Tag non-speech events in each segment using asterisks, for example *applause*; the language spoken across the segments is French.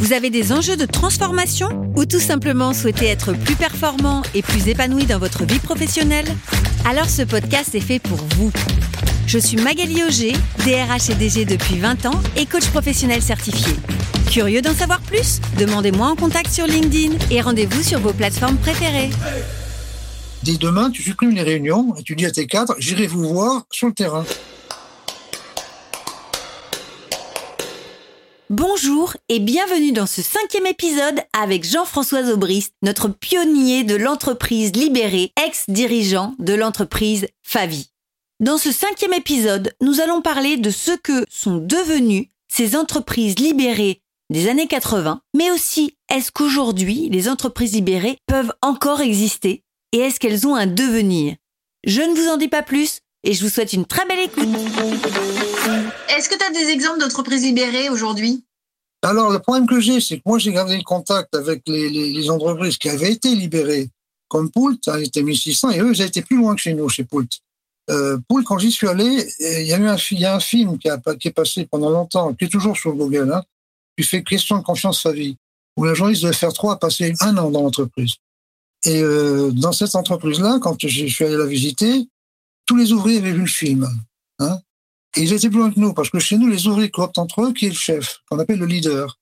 vous avez des enjeux de transformation ou tout simplement souhaitez être plus performant et plus épanoui dans votre vie professionnelle? Alors ce podcast est fait pour vous. Je suis Magali Auger, DRH et DG depuis 20 ans et coach professionnel certifié. Curieux d'en savoir plus? Demandez-moi en contact sur LinkedIn et rendez-vous sur vos plateformes préférées. Dès demain, tu supprimes les réunions et tu dis à tes cadres, j'irai vous voir sur le terrain. Bonjour et bienvenue dans ce cinquième épisode avec Jean-François Aubrist, notre pionnier de l'entreprise libérée, ex-dirigeant de l'entreprise Favi. Dans ce cinquième épisode, nous allons parler de ce que sont devenues ces entreprises libérées des années 80, mais aussi est-ce qu'aujourd'hui les entreprises libérées peuvent encore exister et est-ce qu'elles ont un devenir? Je ne vous en dis pas plus et je vous souhaite une très belle écoute. Est-ce que tu as des exemples d'entreprises libérées aujourd'hui? Alors, le problème que j'ai, c'est que moi, j'ai gardé le contact avec les, les- les entreprises qui avaient été libérées, comme Poult, ça était 1600, et eux, ils étaient plus loin que chez nous, chez Poult. Euh, Poult, quand j'y suis allé, il y a eu un, y a film qui, a, est passé pendant longtemps, qui est toujours sur Google, hein, qui fait Question de confiance sa vie, où la journaliste devait faire trois, passer un an dans l'entreprise. Et euh, dans cette entreprise-là, quand je suis allé la visiter, tous les ouvriers avaient vu le film. Hein, et ils étaient plus loin que nous, parce que chez nous, les ouvriers cooptent entre eux qui est le chef, qu'on appelle le leader.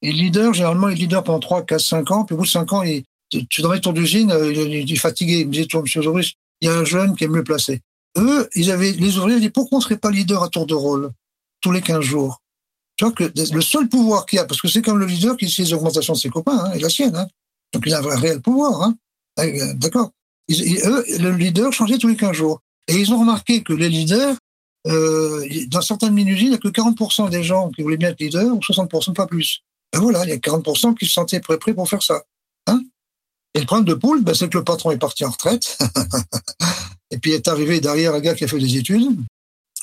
Et le leader, généralement, il est leader pendant 3, 4, 5 ans, puis au bout de 5 ans, il, tu dans les tours d'usine, euh, il, il est fatigué. Il me disait, toi, monsieur Zoris, il y a un jeune qui est mieux placé. Eux, ils avaient, les ouvriers disaient, pourquoi on serait pas leader à tour de rôle, tous les 15 jours? Tu vois que le seul pouvoir qu'il y a, parce que c'est comme le leader qui décide les augmentations de ses copains, hein, et la sienne, hein. Donc il a un vrai- réel pouvoir. Euh, D'accord? Ils- ils- eux, le leader changeait tous les 15 jours. Et ils ont remarqué que les leaders, euh, dans certaines mini-usines, il n'y a que 40% des gens qui voulaient bien être leaders, ou 60%, pas plus. Ben voilà, il y a 40% qui se sentaient prêts, pour faire ça. Hein? Et le problème de Poule, ben, c'est que le patron est parti en retraite. *laughs* et puis est arrivé derrière un gars qui a fait des études.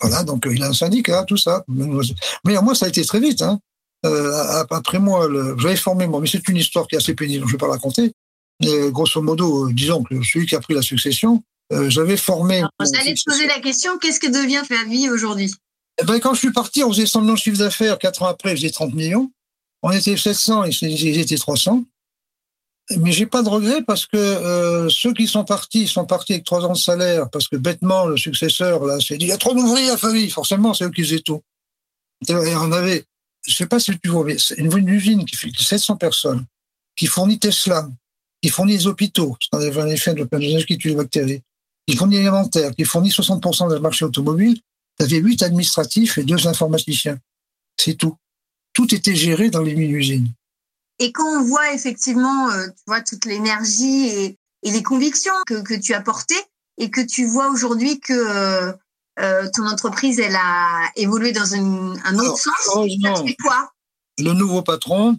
Voilà, donc euh, il a un syndicat, tout ça. Mais moi, ça a été très vite. Hein. Euh, après moi, le- j'avais formé moi, mais c'est une histoire qui est assez pénible, je ne vais pas la raconter. Mais grosso modo, euh, disons que celui qui a pris la succession, j'avais formé. J'allais te poser la question, qu'est-ce que devient Favi aujourd'hui? Eh ben, quand je suis parti, on faisait 100 millions de chiffre d'affaires. Quatre ans après, je faisais 30 millions. On était 700 et ils étaient 300. Mais j'ai pas de regret parce que euh, ceux qui sont partis, ils sont partis avec trois ans de salaire parce que bêtement, le successeur, là, s'est dit, il y a trop d'ouvriers à famille. Forcément, c'est eux qui faisaient tout. Et on avait, je sais pas si tu vois, mais c'est une, une usine qui fait 700 personnes, qui fournit Tesla, qui fournit les hôpitaux, parce qu'on avait un effet de qui tue les bactéries, qui fournit l'alimentaire, qui fournit 60% du marché automobile. Tu avais huit administratifs et deux informaticiens. C'est tout. Tout était géré dans les mini-usines. Et quand on voit effectivement, euh, tu vois, toute l'énergie et, et les convictions que, que tu as portées et que tu vois aujourd'hui que euh, euh, ton entreprise, elle a évolué dans une- un autre Alors, sens, ça te fait quoi? Le nouveau patron,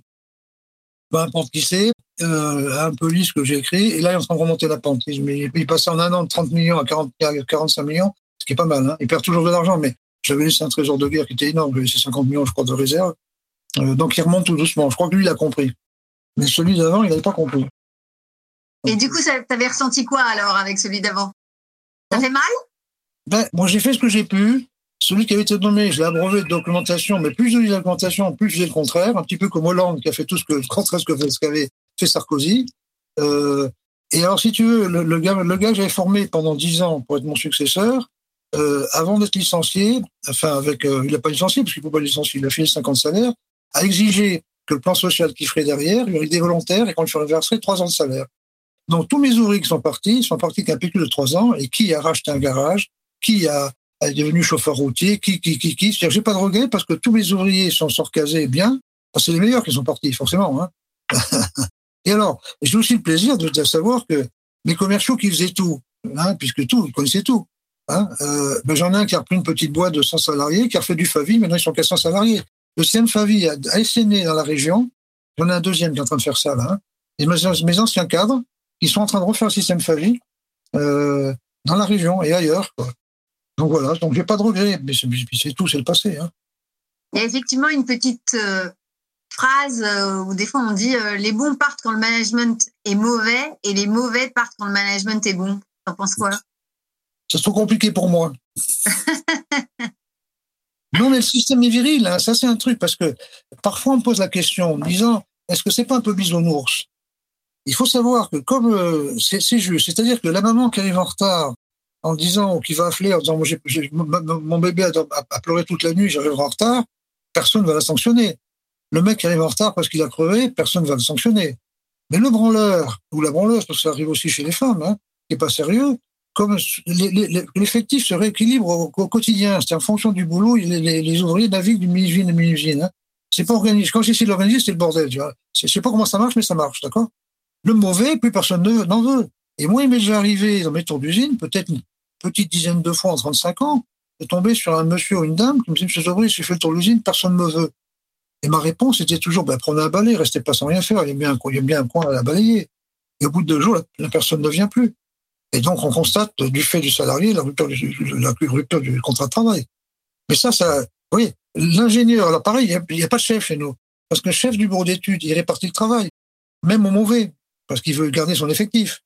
peu importe qui c'est, euh, a un que j'ai écrit, et là, il est en train de remonter la pente. Il, mais il passait en un an de 30 millions à 40, à 45 millions, ce qui est pas mal. Hein. Il perd toujours de l'argent, mais j'avais laissé un trésor de guerre qui était énorme, j'avais laissé 50 millions, je crois, de réserve. Euh, donc, il remonte tout doucement. Je crois que lui, il a compris. Mais celui d'avant, il n'avait pas compris. Et du coup, ça- t'avais ressenti quoi alors avec celui d'avant? Ça Hein? fait mal? Ben, moi, j'ai fait ce que j'ai pu. Celui qui avait été nommé, je l'ai abreuvé de documentation, mais plus je lis la documentation, plus je faisais le contraire, un petit peu comme Hollande qui a fait tout ce que, contraire de ce que fait- ce qu'avait fait Sarkozy. Euh, et alors, si tu veux, le, gars, que j'avais formé pendant dix ans pour être mon successeur, euh, avant d'être licencié, enfin, avec, euh, il n'a pas licencié parce qu'il ne peut pas licencier, il a filé 50 salaires, a exigé que le plan social qu'il ferait derrière, y aurait des volontaires et qu'on lui reverserait trois ans de salaire. Donc, tous mes ouvriers qui sont partis, sont partis qu'un pécule de trois ans, et qui a racheté un garage, qui a, est devenu chauffeur routier, qui, qui, qui, qui. C'est-à-dire, j'ai pas de regret parce que tous mes ouvriers sont sortis casés bien. C'est les meilleurs qui sont partis, forcément. Hein. *laughs* et alors, j'ai aussi le plaisir de, savoir que mes commerciaux qui faisaient tout, hein, puisque tout, ils connaissaient tout. Hein, euh, ben j'en ai un qui a repris une petite boîte de 100 salariés, qui a refait du Favi, maintenant ils sont 400 salariés. Le CM Favi a, a dans la région. J'en ai un deuxième qui est en train de faire ça, là. Hein. Et mes, anciens cadres, qui sont en train de refaire un système Favi, euh, dans la région et ailleurs. Donc voilà, donc j'ai pas de regrets, mais c'est tout, c'est le passé. Il y a effectivement une petite euh, phrase euh, où des fois on dit euh, les bons partent quand le management est mauvais et les mauvais partent quand le management est bon. T'en penses quoi? C'est trop compliqué pour moi. *laughs* non, mais le système est viril, hein, ça c'est un truc, parce que parfois on me pose la question en me disant est-ce que c'est pas un peu bisounours? Il faut savoir que comme euh, c'est juste, c'est-à-dire que la maman qui arrive en retard en disant, ou qui va appeler en disant mon bébé a, a, pleuré toute la nuit, j'arrive en retard, personne ne va la sanctionner. Le mec arrive en retard parce qu'il a crevé, personne ne va le sanctionner. Mais le branleur, ou la branleuse, parce que ça arrive aussi chez les femmes, hein, qui n'est pas sérieux, comme l'effectif se rééquilibre au, quotidien, c'est en fonction du boulot, les, ouvriers naviguent d'une mini-usine à mini-usine. Hein. C'est pas organisé. Quand j'essaie de l'organiser, c'est le bordel. Tu vois. Je sais pas comment ça marche, mais ça marche, d'accord? Le mauvais, plus personne n'en veut. Et moi, il m'est arrivé dans mes tours d'usine, peut-être une petite dizaine de fois en 35 ans, de tomber sur un monsieur ou une dame qui me dit, Monsieur Zobry, j'ai fait le tour d'usine, personne ne me veut. Et ma réponse était toujours, ben, prenez un balai, restez pas sans rien faire, il y bien un, il bien un coin à balayer. Et au bout de deux jours, la, personne ne vient plus. Et donc, on constate, du fait du salarié, la rupture du, la rupture du contrat de travail. Mais ça, ça, oui, l'ingénieur, là, pareil, il n'y a, pas de chef chez nous. Parce que le chef du bureau d'études, il répartit le travail. Même au mauvais. Parce qu'il veut garder son effectif.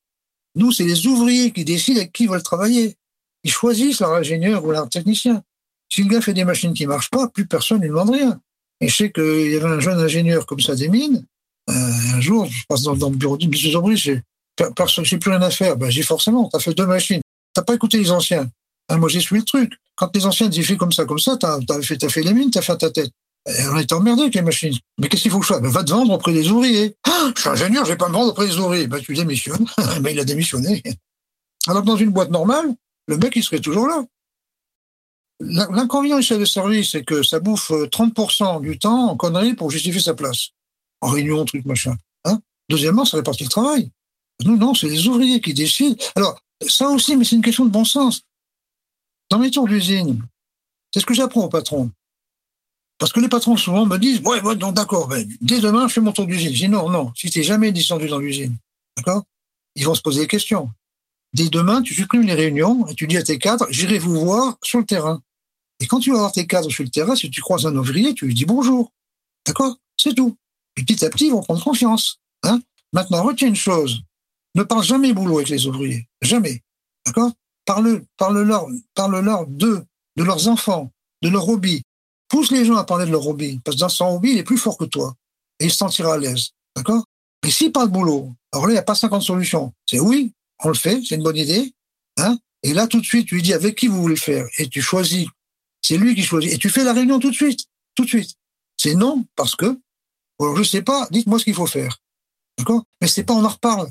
Nous, c'est les ouvriers qui décident avec qui ils veulent travailler. Ils choisissent leur ingénieur ou leur technicien. Si le gars fait des machines qui marchent pas, plus personne ne lui demande rien. Et je sais qu'il y avait un jeune ingénieur comme ça des mines. Euh, un jour, je passe dans, le bureau du Monsieur Zobry, j'ai plus rien à faire. Ben, j'ai forcément, t'as fait deux machines. T'as pas écouté les anciens. Hein, moi, j'ai suivi le truc. Quand les anciens disaient fait comme ça, comme ça, t'as as fait, as fait les mines, t'as fait ta tête. Et on était emmerdé avec les machines. Mais qu'est-ce qu'il faut que je fasse? Ben, Va te vendre auprès des ouvriers. Ah, je suis ingénieur, je vais pas me vendre auprès des ouvriers. Ben, tu démissionnes. *laughs* ben, il a démissionné. Alors dans une boîte normale, le mec, il serait toujours là. L'inconvénient du service, c'est que ça bouffe 30% euh, du temps en conneries pour justifier sa place. En réunion, truc, machin. Hein Deuxièmement, ça répartit le travail. Nous, non, c'est les ouvriers qui décident. Alors, ça aussi, mais c'est une question de bon sens. Dans mes tours d'usine, c'est ce que j'apprends aux patrons. Parce que les patrons, souvent, me disent, ouais, ouais d'accord, ben, dès demain, je fais mon tour d'usine. Je dis, non, non, si tu n'es jamais descendu dans l'usine, d'accord Ils vont se poser des questions. Dès demain, tu supprimes les réunions et tu dis à tes cadres, j'irai vous voir sur le terrain. Et quand tu vas voir tes cadres sur le terrain, si tu croises un ouvrier, tu lui dis bonjour. D'accord? C'est tout. Et petit à petit, ils vont prendre confiance. Hein? Maintenant, retiens une chose. Ne parle jamais boulot avec les ouvriers. Jamais. D'accord? Parle, parle-leur, parle-leur d'eux, de leurs enfants, de leur hobby. Pousse les gens à parler de leur hobby. Parce que dans son hobby, il est plus fort que toi. Et il se sentira à l'aise. D'accord? Et s'il parle boulot, alors là, il n'y a pas 50 solutions. C'est oui, on le fait, c'est une bonne idée. Hein? Et là, tout de suite, tu lui dis avec qui vous voulez faire? Et tu choisis c'est lui qui choisit. Et tu fais la réunion tout de suite. Tout de suite. C'est non parce que, alors je sais pas, dites-moi ce qu'il faut faire. D'accord? Mais c'est pas on en reparle.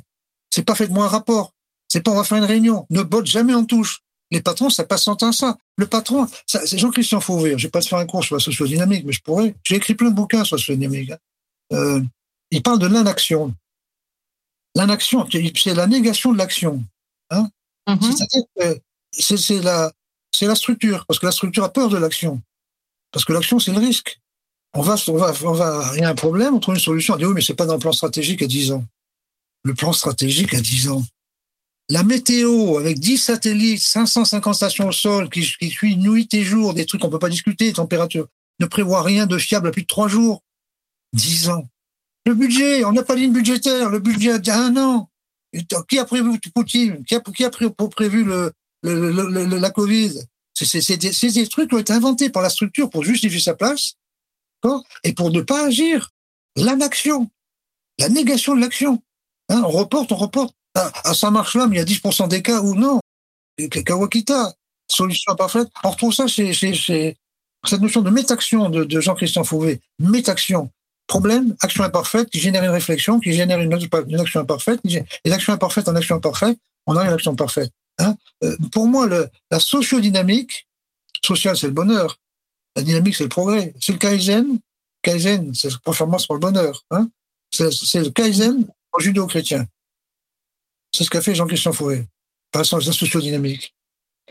C'est pas faites-moi un rapport. C'est pas on va faire une réunion. Ne botte jamais en touche. Les patrons, ça passe sans ça. Le patron, c'est Jean-Christian Fauvé. Je vais pas te faire un cours sur la sociodynamique, mais je pourrais. J'ai écrit plein de bouquins sur la sociodynamique. Hein. Euh, il parle de l'inaction. L'inaction, c'est la négation de l'action. Hein mm-hmm. C'est-à-dire que c'est la, c'est la structure, parce que la structure a peur de l'action. Parce que l'action, c'est le risque. On va, on va, on va, il y a un problème, on trouve une solution. On dit oui, mais c'est pas dans le plan stratégique à 10 ans. Le plan stratégique à 10 ans. La météo, avec 10 satellites, 550 stations au sol, qui, qui suit nuit et jour, des trucs qu'on peut pas discuter, température, ne prévoit rien de fiable à plus de 3 jours. 10 ans. Le budget, on n'a pas de ligne budgétaire, le budget a un an. Qui a prévu Poutine? Qui a, qui a prévu le, la Covid. C'est des, trucs qui ont été inventés par la structure pour justifier sa place et pour ne pas agir. L'anaction, la négation de l'action. Hein, on reporte, on reporte. Ça marche là, mais il y a 10% des cas où non. Kawakita, solution imparfaite. On retrouve ça chez, cette notion de métaction de, Jean-Christian Fauvé. Métaction. Problème, action imparfaite qui génère une réflexion, qui génère une, une action imparfaite, et l'action imparfaite en action imparfaite, on a une action parfaite. Hein euh, pour moi, le, la sociodynamique, sociale, c'est le bonheur. La dynamique, c'est le progrès. C'est le Kaizen. Kaizen, c'est la performance pour le bonheur. Hein c'est le Kaizen en judo-chrétien. C'est ce qu'a fait Jean-Christian Fouet, par la sociodynamique.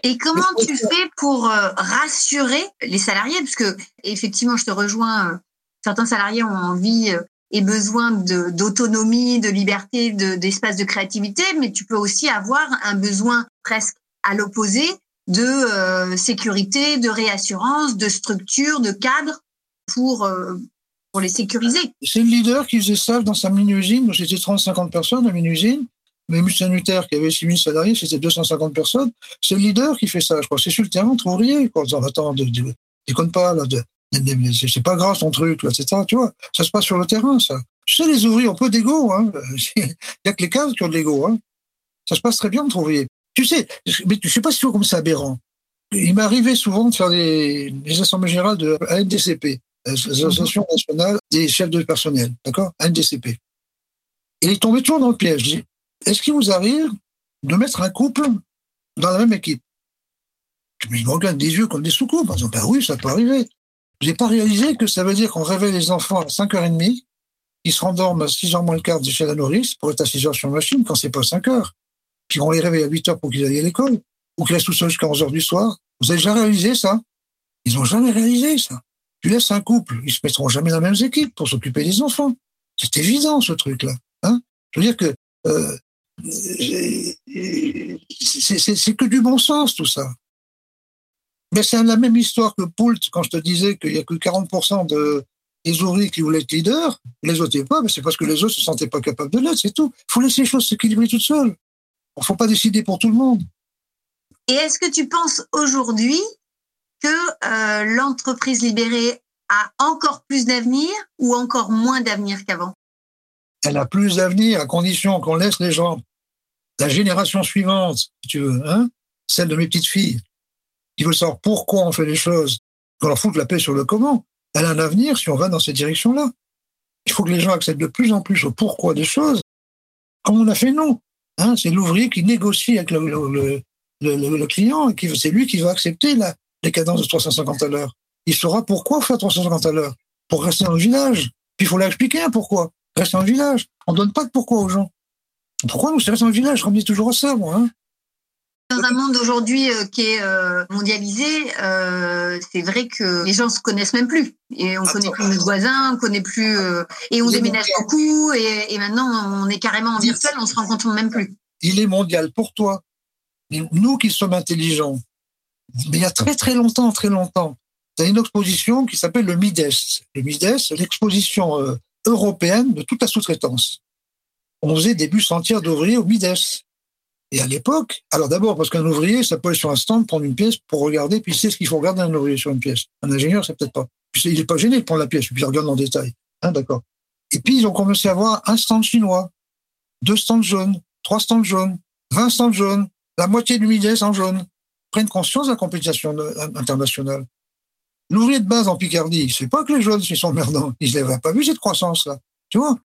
Et comment tu fais pour euh, rassurer les salariés? Parce que, effectivement, je te rejoins, euh, certains salariés ont envie et besoin d'autonomie, de, liberté, d'espace de, créativité, mais tu peux aussi avoir un besoin presque à l'opposé de euh, sécurité, de réassurance, de structure, de cadre pour, euh, pour les sécuriser. C'est le leader qui faisait ça dans sa mini-usine. C'était 30-50 personnes dans mini-usine. Mais Saint-Luther, qui avait 6000 salariés, c'était 250 personnes. C'est le leader qui fait ça, je crois. C'est sur le terrain, entre ouvriers. Quoi. De, déconne pas, là. C'est pas grave ton truc, etc. Tu vois, ça se passe sur le terrain, ça. Tu sais, les ouvriers ont peu d'ego. Hein. Il *laughs* y a que les cadres qui ont de l'ego. Hein. Ça se passe très bien entre ouvriers. Tu sais, mais je sais pas si tu vois comme c'est aberrant. Il m'arrivait souvent de faire des, assemblées générales de ANDCP, l'Association nationale des chefs de personnel, d'accord? ANDCP. Et il est tombé toujours dans le piège. Est-ce qu'il vous arrive de mettre un couple dans la même équipe? Je me regarde des yeux comme des sous-coupes en disant, ben oui, ça peut arriver. J'ai pas réalisé que ça veut dire qu'on réveille les enfants à 5h30, ils se rendorment à 6h moins le quart de chez la nourrice pour être à 6h sur la machine quand c'est pas 5h. Puis on les réveille à 8h pour qu'ils aillent à l'école, ou qu'ils restent tout seuls jusqu'à 11h du soir. Vous avez déjà réalisé ça? Ils ont jamais réalisé ça. Tu laisses un couple, ils se mettront jamais dans les mêmes équipes pour s'occuper des enfants. C'est évident, ce truc-là. Hein Je veux dire que euh, c'est que du bon sens, tout ça. Mais c'est la même histoire que Poult, quand je te disais qu'il n'y a que 40% de, des ouvriers qui voulaient être leaders, les autres pas, mais c'est parce que les autres se sentaient pas capables de l'être, c'est tout. Il faut laisser les choses s'équilibrer toutes seules. Il ne faut pas décider pour tout le monde. Et est-ce que tu penses aujourd'hui que euh, l'entreprise libérée a encore plus d'avenir ou encore moins d'avenir qu'avant? Elle a plus d'avenir à condition qu'on laisse les gens, la génération suivante, si tu veux, hein, celle de mes petites filles, qui veulent savoir pourquoi on fait les choses, qu'on leur fout la paix sur le comment, elle a un avenir si on va dans cette direction-là. Il faut que les gens acceptent de plus en plus au pourquoi des choses, comme on a fait nous. Hein, c'est l'ouvrier qui négocie avec le, client, et c'est lui qui va accepter la, les cadences de 350 à l'heure. Il saura pourquoi faire 350 à l'heure. Pour rester dans le village. Puis il faut l'expliquer hein, pourquoi. Rester dans le village. On donne pas de pourquoi aux gens. Pourquoi nous, c'est rester dans le village Je toujours à ça, moi. Dans un monde aujourd'hui euh, qui est euh, mondialisé, euh, c'est vrai que les gens se connaissent même plus. Et on ne connaît plus nos voisins, on connaît plus, et on déménage beaucoup. Et, et, maintenant, on est carrément en virtuel, on se rencontre même plus. Il est mondial pour toi. Nous qui sommes intelligents. Mais il y a très très longtemps, très longtemps, il y a une exposition qui s'appelle le MIDES. Le MIDES, c'est l'exposition européenne de toute la sous-traitance. On faisait des bus entiers d'ouvriers au MIDES. Et à l'époque, alors d'abord parce qu'un ouvrier, ça peut aller sur un stand, prendre une pièce pour regarder, puis sait ce qu'il faut regarder un ouvrier sur une pièce. Un ingénieur, c'est peut-être pas. Puis il n'est pas gêné de prendre la pièce, puis il regarde en détail. Hein, d'accord. Et puis ils ont commencé à avoir un stand chinois, deux stands jaunes, trois stands jaunes, vingt stands jaunes, la moitié du Mides en jaune. Prennent conscience de la compétition internationale. L'ouvrier de base en Picardie, sait pas que les jeunes, ils sont merdants. Ils n'avaient pas vu cette croissance-là. Tu vois?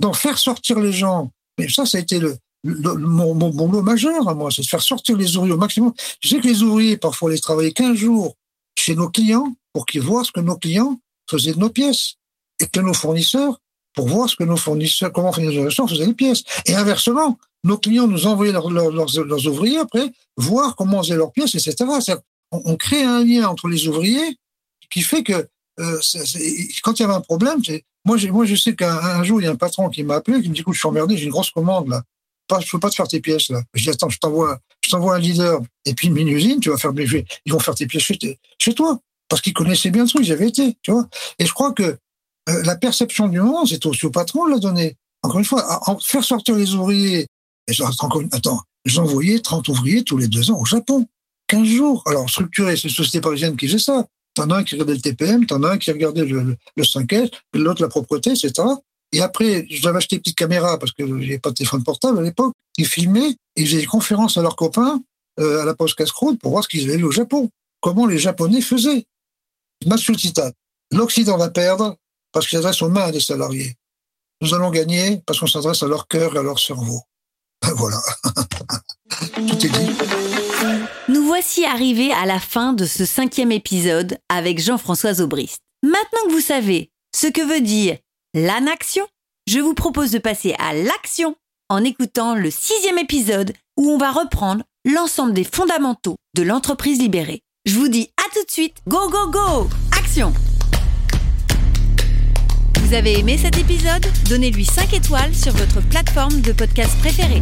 Donc, faire sortir les gens, mais ça, ça a été le, mon, mon, majeur à moi, c'est de faire sortir les ouvriers au maximum. Tu sais que les ouvriers, parfois, les travailler 15 jours chez nos clients pour qu'ils voient ce que nos clients faisaient de nos pièces et que nos fournisseurs pour voir ce que nos fournisseurs, comment fournisseurs faisaient les pièces. Et inversement, nos clients nous envoyaient leurs, ouvriers après, voir comment faisaient leurs pièces, etc. On, on, crée un lien entre les ouvriers qui fait que euh, quand il y avait un problème, moi, moi je sais qu'un jour, il y a un patron qui m'a appelé, qui me dit, écoute, je suis emmerdé, j'ai une grosse commande là pas, je peux pas te faire tes pièces là. Je dis attends, je t'envoie, je t'envoie un leader et puis une mini-usine, tu vas faire ils vont faire tes pièces chez, toi parce qu'ils connaissaient bien le truc, ils avaient été, tu vois. Et je crois que euh, la perception du monde, c'est aussi au patron de la donner. Encore une fois, faire sortir les ouvriers. Et encore, attends, j'envoyais 30 ouvriers tous les deux ans au Japon. 15 jours. Alors, structuré, c'est une société parisienne qui faisait ça. T'en as un qui regardait le TPM, t'en as un qui regardait le, le, le 5S, l'autre la propreté, etc. Et après, j'avais acheté une petite caméra parce que j'avais pas de téléphone portable à l'époque. Ils filmaient et faisaient des conférences à leurs copains euh, à la poste casse pour voir ce qu'ils avaient vu au Japon. Comment les Japonais faisaient. Mathieu citat. L'Occident va perdre parce qu'il s'adresse aux mains des salariés. Nous allons gagner parce qu'on s'adresse à leur cœur et à leur cerveau. voilà. *laughs* Tout est dit. Nous voici arrivés à la fin de ce cinquième épisode avec Jean-François Aubrist. Maintenant que vous savez ce que veut dire l'anaction, je vous propose de passer à l'action en écoutant le sixième épisode où on va reprendre l'ensemble des fondamentaux de l'entreprise libérée. Je vous dis à tout de suite, go go go, action! Vous avez aimé cet épisode? Donnez-lui 5 étoiles sur votre plateforme de podcast préférée.